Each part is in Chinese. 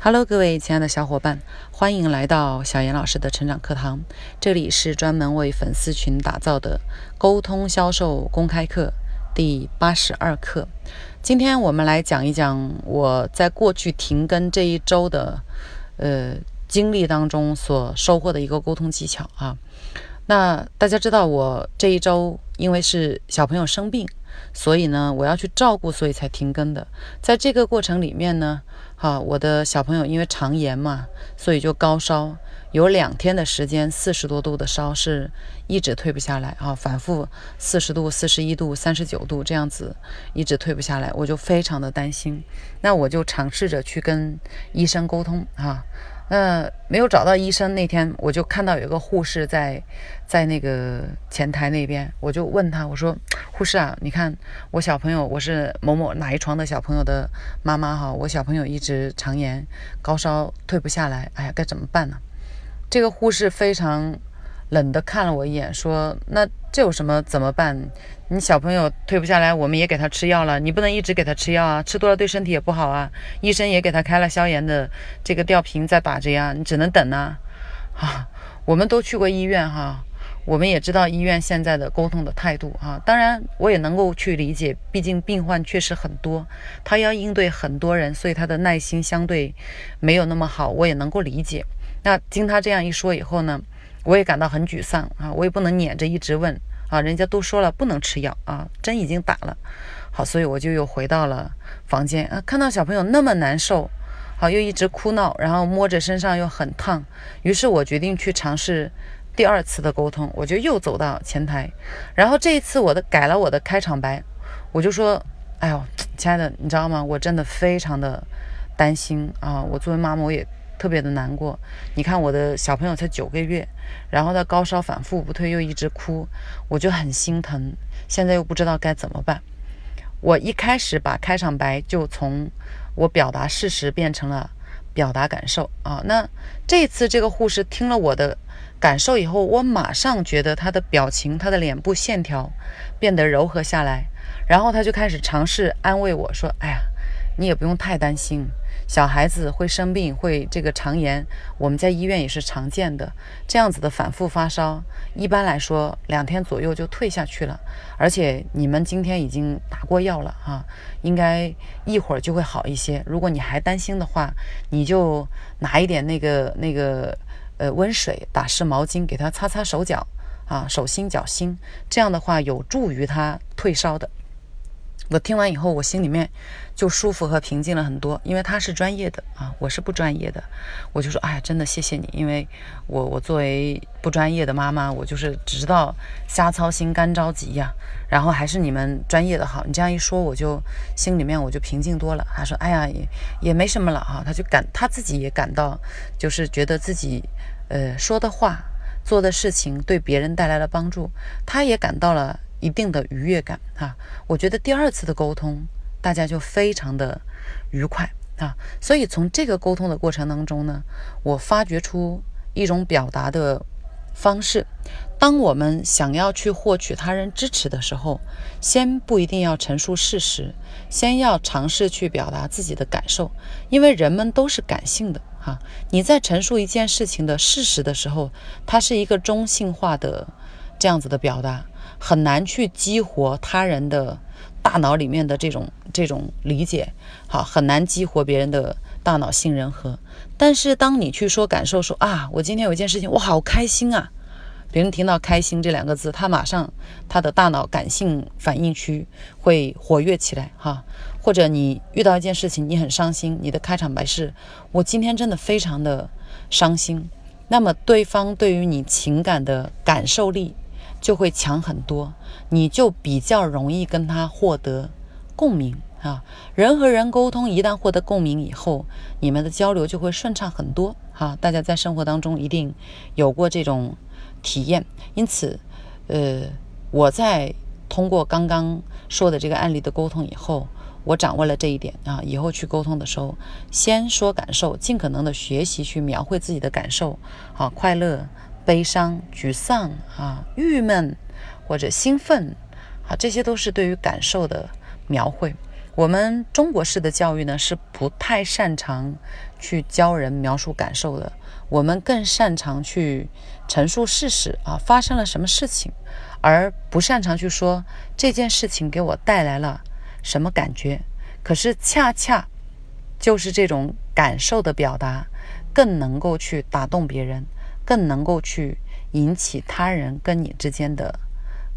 Hello，各位亲爱的小伙伴，欢迎来到小严老师的成长课堂。这里是专门为粉丝群打造的沟通销售公开课第八十二课。今天我们来讲一讲我在过去停更这一周的呃经历当中所收获的一个沟通技巧啊。那大家知道，我这一周因为是小朋友生病，所以呢我要去照顾，所以才停更的。在这个过程里面呢。好，我的小朋友因为肠炎嘛，所以就高烧，有两天的时间，四十多度的烧是一直退不下来啊，反复四十度、四十一度、三十九度这样子，一直退不下来，我就非常的担心，那我就尝试着去跟医生沟通啊。那没有找到医生那天，我就看到有一个护士在，在那个前台那边，我就问他，我说：“护士啊，你看我小朋友，我是某某哪一床的小朋友的妈妈哈，我小朋友一直肠炎，高烧退不下来，哎呀，该怎么办呢？”这个护士非常。冷的看了我一眼，说：“那这有什么？怎么办？你小朋友退不下来，我们也给他吃药了。你不能一直给他吃药啊，吃多了对身体也不好啊。医生也给他开了消炎的这个吊瓶在打着呀，你只能等啊。啊，我们都去过医院哈，我们也知道医院现在的沟通的态度啊。当然，我也能够去理解，毕竟病患确实很多，他要应对很多人，所以他的耐心相对没有那么好，我也能够理解。那经他这样一说以后呢？”我也感到很沮丧啊！我也不能撵着一直问啊，人家都说了不能吃药啊，针已经打了。好，所以我就又回到了房间啊，看到小朋友那么难受，好又一直哭闹，然后摸着身上又很烫，于是我决定去尝试第二次的沟通，我就又走到前台，然后这一次我的改了我的开场白，我就说：“哎呦，亲爱的，你知道吗？我真的非常的担心啊！我作为妈妈，我也。”特别的难过，你看我的小朋友才九个月，然后他高烧反复不退，又一直哭，我就很心疼。现在又不知道该怎么办。我一开始把开场白就从我表达事实变成了表达感受啊。那这次这个护士听了我的感受以后，我马上觉得他的表情、他的脸部线条变得柔和下来，然后他就开始尝试安慰我说：“哎呀。”你也不用太担心，小孩子会生病，会这个肠炎，我们在医院也是常见的。这样子的反复发烧，一般来说两天左右就退下去了。而且你们今天已经打过药了哈，应该一会儿就会好一些。如果你还担心的话，你就拿一点那个那个呃温水，打湿毛巾给他擦擦手脚啊，手心脚心，这样的话有助于他退烧的。我听完以后，我心里面就舒服和平静了很多，因为他是专业的啊，我是不专业的，我就说，哎呀，真的谢谢你，因为我我作为不专业的妈妈，我就是只知道瞎操心、干着急呀，然后还是你们专业的好，你这样一说，我就心里面我就平静多了。他说，哎呀，也也没什么了哈，他就感他自己也感到，就是觉得自己呃说的话、做的事情对别人带来了帮助，他也感到了。一定的愉悦感啊，我觉得第二次的沟通，大家就非常的愉快啊，所以从这个沟通的过程当中呢，我发掘出一种表达的方式。当我们想要去获取他人支持的时候，先不一定要陈述事实，先要尝试去表达自己的感受，因为人们都是感性的哈。你在陈述一件事情的事实的时候，它是一个中性化的这样子的表达。很难去激活他人的大脑里面的这种这种理解，好，很难激活别人的大脑杏仁核。但是当你去说感受，说啊，我今天有一件事情，我好开心啊！别人听到“开心”这两个字，他马上他的大脑感性反应区会活跃起来，哈。或者你遇到一件事情，你很伤心，你的开场白是“我今天真的非常的伤心”，那么对方对于你情感的感受力。就会强很多，你就比较容易跟他获得共鸣啊。人和人沟通，一旦获得共鸣以后，你们的交流就会顺畅很多哈。大家在生活当中一定有过这种体验，因此，呃，我在通过刚刚说的这个案例的沟通以后，我掌握了这一点啊。以后去沟通的时候，先说感受，尽可能的学习去描绘自己的感受，好快乐。悲伤、沮丧啊、郁闷或者兴奋啊，这些都是对于感受的描绘。我们中国式的教育呢，是不太擅长去教人描述感受的，我们更擅长去陈述事实啊，发生了什么事情，而不擅长去说这件事情给我带来了什么感觉。可是恰恰就是这种感受的表达，更能够去打动别人，更能够去引起他人跟你之间的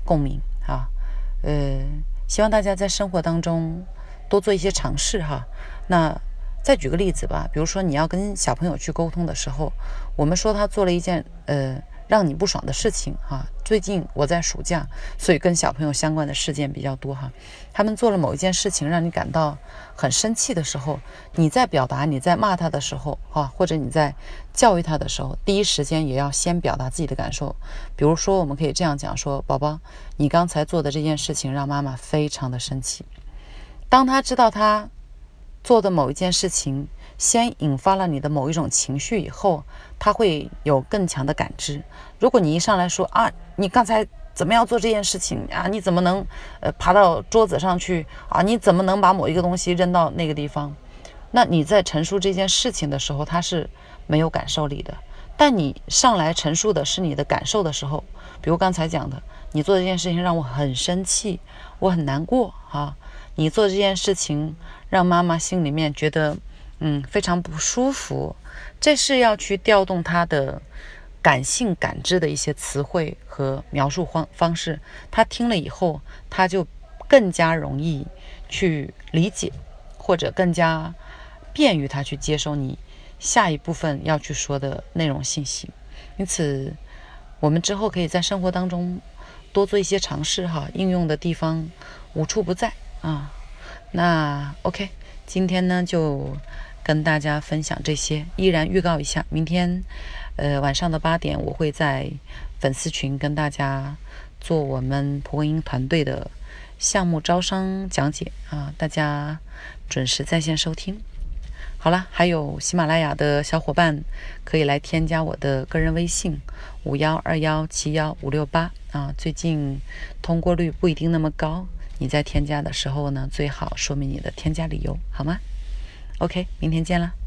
共鸣啊。呃，希望大家在生活当中。多做一些尝试哈。那再举个例子吧，比如说你要跟小朋友去沟通的时候，我们说他做了一件呃让你不爽的事情哈。最近我在暑假，所以跟小朋友相关的事件比较多哈。他们做了某一件事情让你感到很生气的时候，你在表达你在骂他的时候哈，或者你在教育他的时候，第一时间也要先表达自己的感受。比如说，我们可以这样讲说：“宝宝，你刚才做的这件事情让妈妈非常的生气。”当他知道他做的某一件事情先引发了你的某一种情绪以后，他会有更强的感知。如果你一上来说啊，你刚才怎么样做这件事情啊？你怎么能呃爬到桌子上去啊？你怎么能把某一个东西扔到那个地方？那你在陈述这件事情的时候，他是没有感受力的。但你上来陈述的是你的感受的时候，比如刚才讲的，你做这件事情让我很生气，我很难过啊。你做这件事情让妈妈心里面觉得，嗯，非常不舒服。这是要去调动她的感性感知的一些词汇和描述方方式。她听了以后，她就更加容易去理解，或者更加便于她去接收你下一部分要去说的内容信息。因此，我们之后可以在生活当中多做一些尝试哈，应用的地方无处不在。啊，那 OK，今天呢就跟大家分享这些。依然预告一下，明天呃晚上的八点，我会在粉丝群跟大家做我们蒲公英团队的项目招商讲解啊，大家准时在线收听。好了，还有喜马拉雅的小伙伴可以来添加我的个人微信五幺二幺七幺五六八啊，最近通过率不一定那么高。你在添加的时候呢，最好说明你的添加理由，好吗？OK，明天见了。